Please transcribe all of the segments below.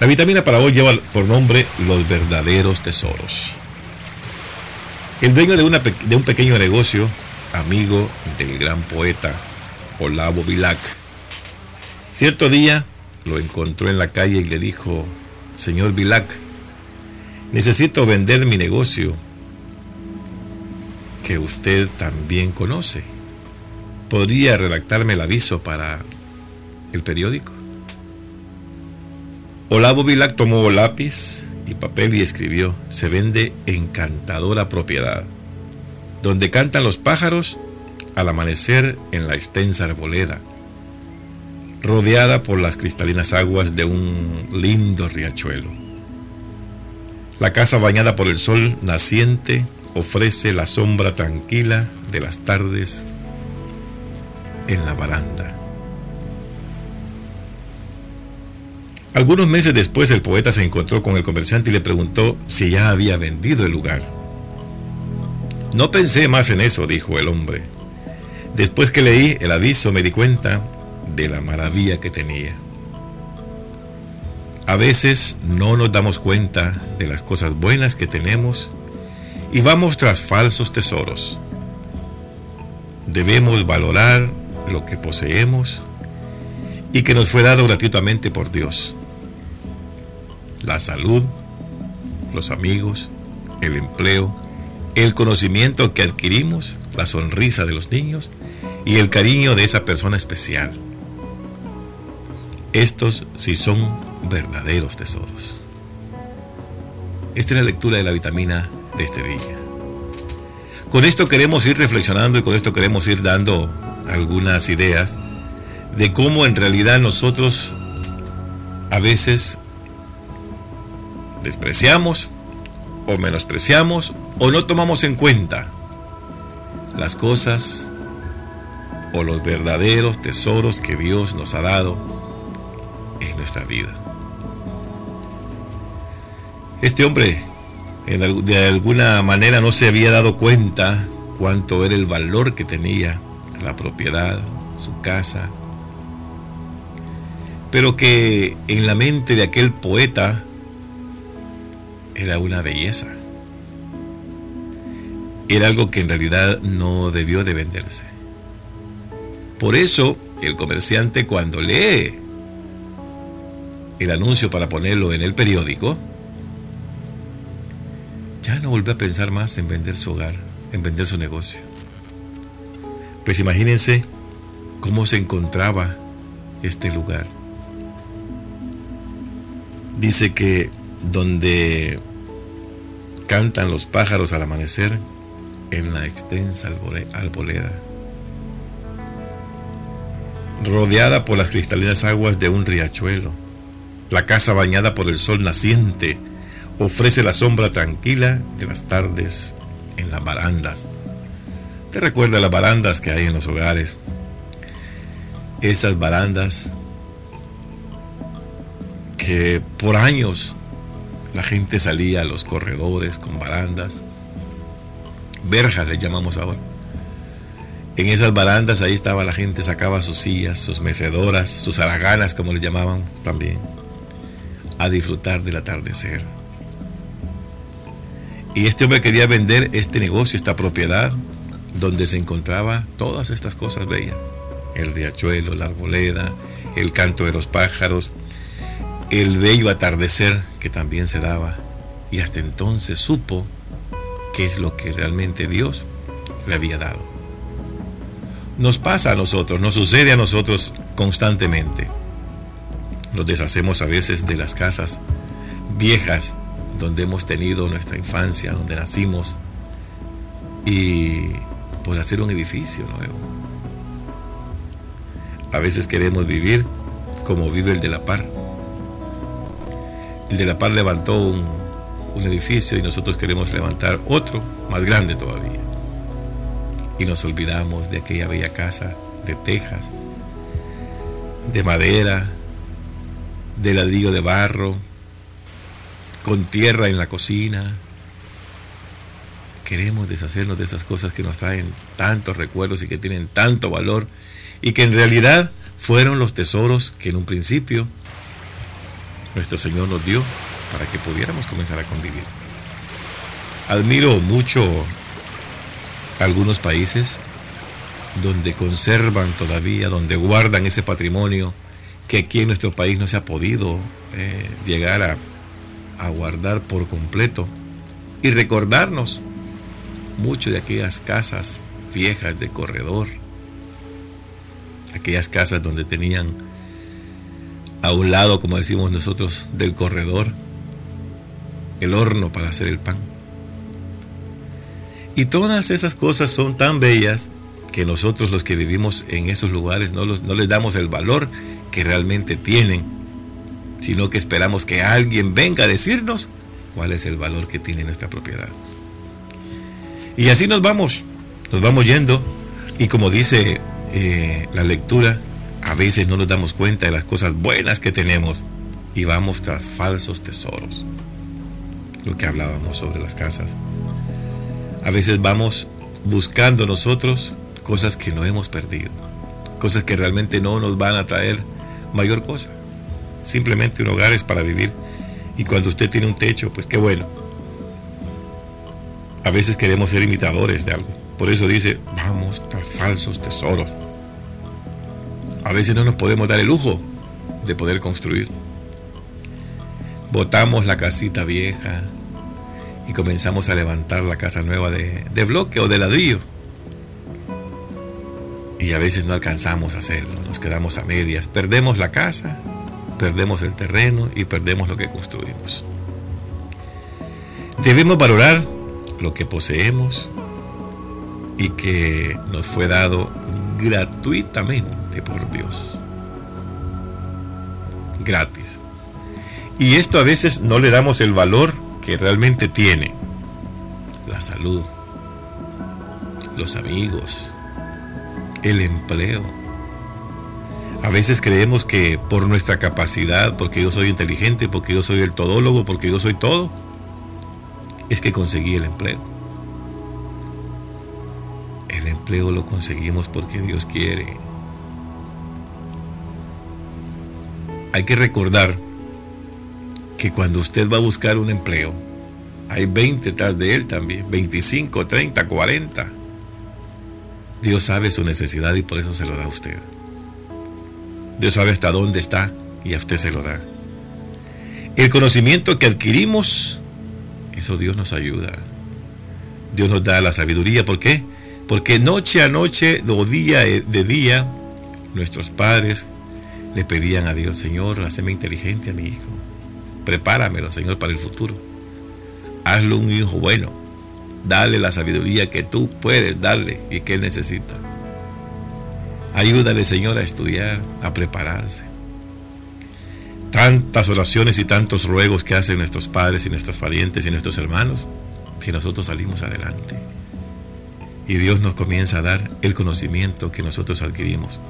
La vitamina para hoy lleva por nombre Los verdaderos tesoros. El dueño de, un pequeño negocio, amigo del gran poeta Olavo Bilac, cierto día lo encontró en la calle y le dijo, Señor Bilac, necesito vender mi negocio que usted también conoce. ¿Podría redactarme el aviso para el periódico? Olavo Vilac tomó lápiz y papel y escribió, se vende encantadora propiedad, donde cantan los pájaros al amanecer en la extensa arboleda, rodeada por las cristalinas aguas de un lindo riachuelo. La casa bañada por el sol naciente ofrece la sombra tranquila de las tardes en la baranda. Algunos meses después el poeta se encontró con el comerciante y le preguntó si ya había vendido el lugar. No pensé más en eso, dijo el hombre. Después que leí el aviso me di cuenta de la maravilla que tenía. A veces no nos damos cuenta de las cosas buenas que tenemos y vamos tras falsos tesoros. Debemos valorar lo que poseemos y que nos fue dado gratuitamente por Dios la salud, los amigos, el empleo, el conocimiento que adquirimos, la sonrisa de los niños y el cariño de esa persona especial. Estos sí son verdaderos tesoros. Esta es la lectura de la vitamina de este día. Con esto queremos ir reflexionando y con esto queremos ir dando algunas ideas de cómo en realidad nosotros a veces despreciamos o menospreciamos o no tomamos en cuenta las cosas o los verdaderos tesoros que Dios nos ha dado en nuestra vida. Este hombre de alguna manera no se había dado cuenta cuánto era el valor que tenía la propiedad, su casa, pero que en la mente de aquel poeta era una belleza. Era algo que en realidad no debió de venderse. Por eso el comerciante cuando lee el anuncio para ponerlo en el periódico, ya no volvió a pensar más en vender su hogar, en vender su negocio. Pues imagínense cómo se encontraba este lugar. Dice que donde cantan los pájaros al amanecer en la extensa alboleda, rodeada por las cristalinas aguas de un riachuelo. La casa bañada por el sol naciente ofrece la sombra tranquila de las tardes en las barandas. ¿Te recuerda las barandas que hay en los hogares? Esas barandas que por años la gente salía a los corredores con barandas, verjas le llamamos ahora. En esas barandas ahí estaba la gente, sacaba sus sillas, sus mecedoras, sus araganas, como le llamaban también, a disfrutar del atardecer. Y este hombre quería vender este negocio, esta propiedad, donde se encontraba todas estas cosas bellas. El riachuelo, la arboleda, el canto de los pájaros, el bello atardecer que también se daba y hasta entonces supo qué es lo que realmente Dios le había dado. Nos pasa a nosotros, nos sucede a nosotros constantemente. Nos deshacemos a veces de las casas viejas donde hemos tenido nuestra infancia, donde nacimos, y por hacer un edificio nuevo. A veces queremos vivir como vive el de la par el de la Paz levantó un, edificio y nosotros queremos levantar otro más grande todavía. Y nos olvidamos de aquella bella casa de tejas, de madera, de ladrillo de barro, con tierra en la cocina. Queremos deshacernos de esas cosas que nos traen tantos recuerdos y que tienen tanto valor y que en realidad fueron los tesoros que en un principio nuestro Señor nos dio para que pudiéramos comenzar a convivir. Admiro mucho algunos países donde conservan todavía, donde guardan ese patrimonio que aquí en nuestro país no se ha podido eh, llegar a, a guardar por completo y recordarnos mucho de aquellas casas viejas de corredor, aquellas casas donde tenían a un lado, como decimos nosotros, del corredor, el horno para hacer el pan. Y todas esas cosas son tan bellas que nosotros los que vivimos en esos lugares no, no les damos el valor que realmente tienen, sino que esperamos que alguien venga a decirnos cuál es el valor que tiene nuestra propiedad. Y así nos vamos, nos vamos yendo y como dice eh, la lectura, a veces no nos damos cuenta de las cosas buenas que tenemos y vamos tras falsos tesoros. Lo que hablábamos sobre las casas. A veces vamos buscando nosotros cosas que no hemos perdido, cosas que realmente no nos van a traer mayor cosa. Simplemente un hogar es para vivir y cuando usted tiene un techo, pues qué bueno. A veces queremos ser imitadores de algo. Por eso dice, vamos tras falsos tesoros. A veces no nos podemos dar el lujo de poder construir. Botamos la casita vieja y comenzamos a levantar la casa nueva de, de bloque o de ladrillo. Y a veces no alcanzamos a hacerlo, nos quedamos a medias, perdemos la casa, perdemos el terreno y perdemos lo que construimos. Debemos valorar lo que poseemos y que nos fue dado gratuitamente por Dios. Gratis. Y esto a veces no le damos el valor que realmente tiene. La salud, los amigos, el empleo. A veces creemos que por nuestra capacidad, porque yo soy inteligente, porque yo soy el todólogo, porque yo soy todo, es que conseguí el empleo. El empleo lo conseguimos porque Dios quiere. Hay que recordar que cuando usted va a buscar un empleo, hay 20 detrás de él también, 25, 30, 40. Dios sabe su necesidad y por eso se lo da a usted. Dios sabe hasta dónde está y a usted se lo da. El conocimiento que adquirimos, eso Dios nos ayuda. Dios nos da la sabiduría. ¿Por qué? Porque noche a noche o día de día, nuestros padres le pedían a Dios, Señor, hazme inteligente a mi hijo. Prepáramelo, Señor, para el futuro. Hazlo un hijo bueno Dale la sabiduría que tú puedes darle y que él necesita. Ayúdale, Señor, a estudiar, a prepararse. Tantas oraciones y tantos ruegos que hacen nuestros padres y nuestros parientes y nuestros hermanos, si nosotros salimos adelante. Y Dios nos comienza a dar el conocimiento que nosotros adquirimos.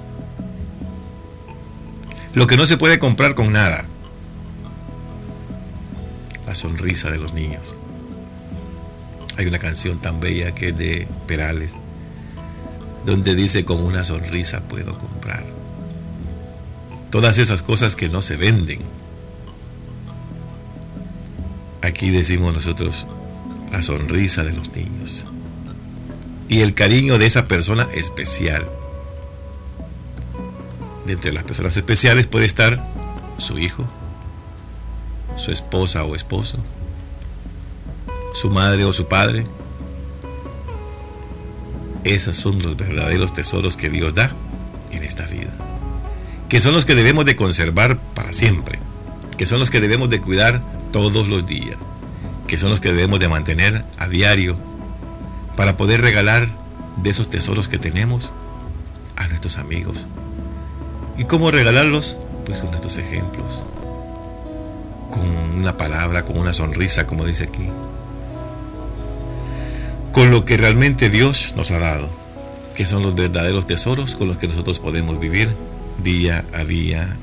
Lo que no se puede comprar con nada. La sonrisa de los niños. Hay una canción tan bella que es de Perales, donde dice con una sonrisa puedo comprar. Todas esas cosas que no se venden. Aquí decimos nosotros la sonrisa de los niños y el cariño de esa persona especial. Entre las personas especiales puede estar su hijo, su esposa o esposo, su madre o su padre. Esos son los verdaderos tesoros que Dios da en esta vida, que son los que debemos de conservar para siempre, que son los que debemos de cuidar todos los días, que son los que debemos de mantener a diario para poder regalar de esos tesoros que tenemos a nuestros amigos. ¿Y cómo regalarlos? Pues con estos ejemplos, con una palabra, con una sonrisa, como dice aquí, con lo que realmente Dios nos ha dado, que son los verdaderos tesoros con los que nosotros podemos vivir día a día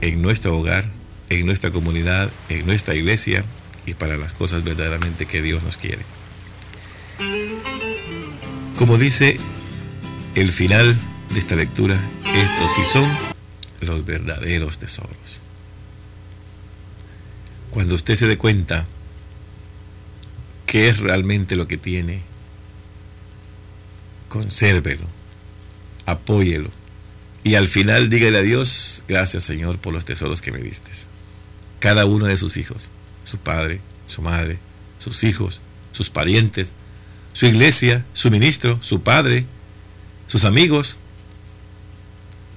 en nuestro hogar, en nuestra comunidad, en nuestra iglesia y para las cosas verdaderamente que Dios nos quiere. Como dice el final de esta lectura, estos sí son los verdaderos tesoros. Cuando usted se dé cuenta qué es realmente lo que tiene, consérvelo, apóyelo y al final dígale a Dios, gracias Señor por los tesoros que me diste. Cada uno de sus hijos, su padre, su madre, sus hijos, sus parientes, su iglesia, su ministro, su padre, sus amigos,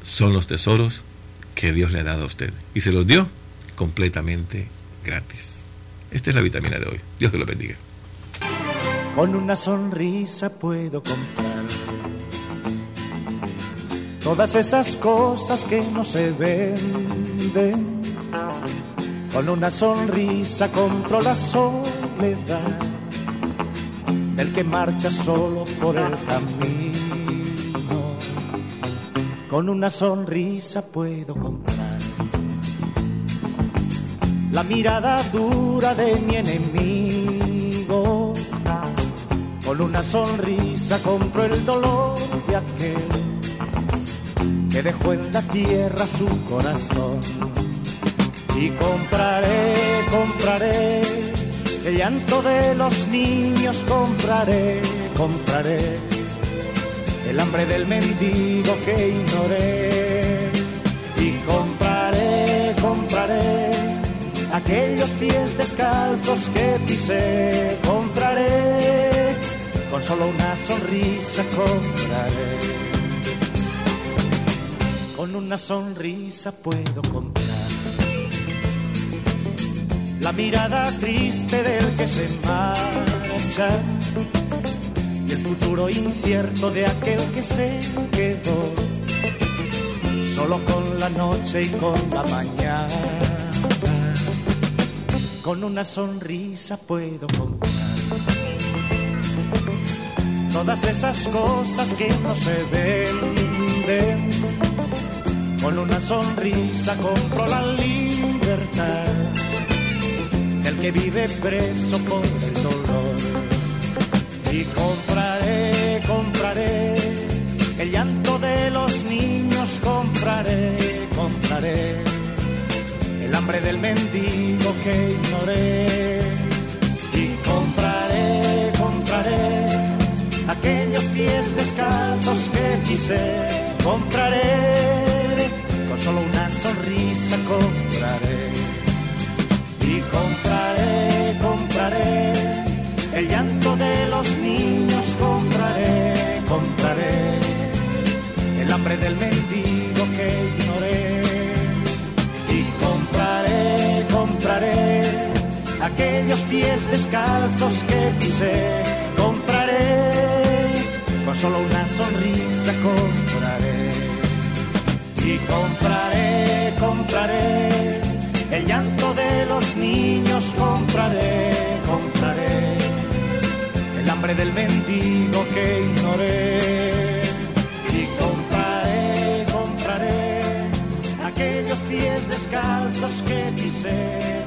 son los tesoros que Dios le ha dado a usted. Y se los dio completamente gratis. Esta es la vitamina de hoy. Dios que lo bendiga. Con una sonrisa puedo comprar todas esas cosas que no se venden. Con una sonrisa compro la soledad del que marcha solo por el camino. Con una sonrisa puedo comprar la mirada dura de mi enemigo. Con una sonrisa compro el dolor de aquel que dejó en la tierra su corazón. Y compraré, compraré el llanto de los niños, compraré, compraré el hambre del mendigo que ignoré. Y compraré, compraré aquellos pies descalzos que pisé, compraré, con solo una sonrisa compraré. Con una sonrisa puedo comprar la mirada triste del que se marcha futuro incierto de aquel que se quedó solo con la noche y con la mañana con una sonrisa puedo comprar todas esas cosas que no se venden. Con una sonrisa compro la libertad del que vive preso por el dolor. Y compraré, el hambre del mendigo que ignoré. Y compraré, compraré aquellos pies descalzos que quise, compraré, con solo una sonrisa compraré. Pies descalzos que pisé, compraré, con solo una sonrisa compraré. Y compraré, compraré el llanto de los niños, compraré, compraré el hambre del mendigo que ignoré. Y compraré, compraré aquellos pies descalzos que pisé,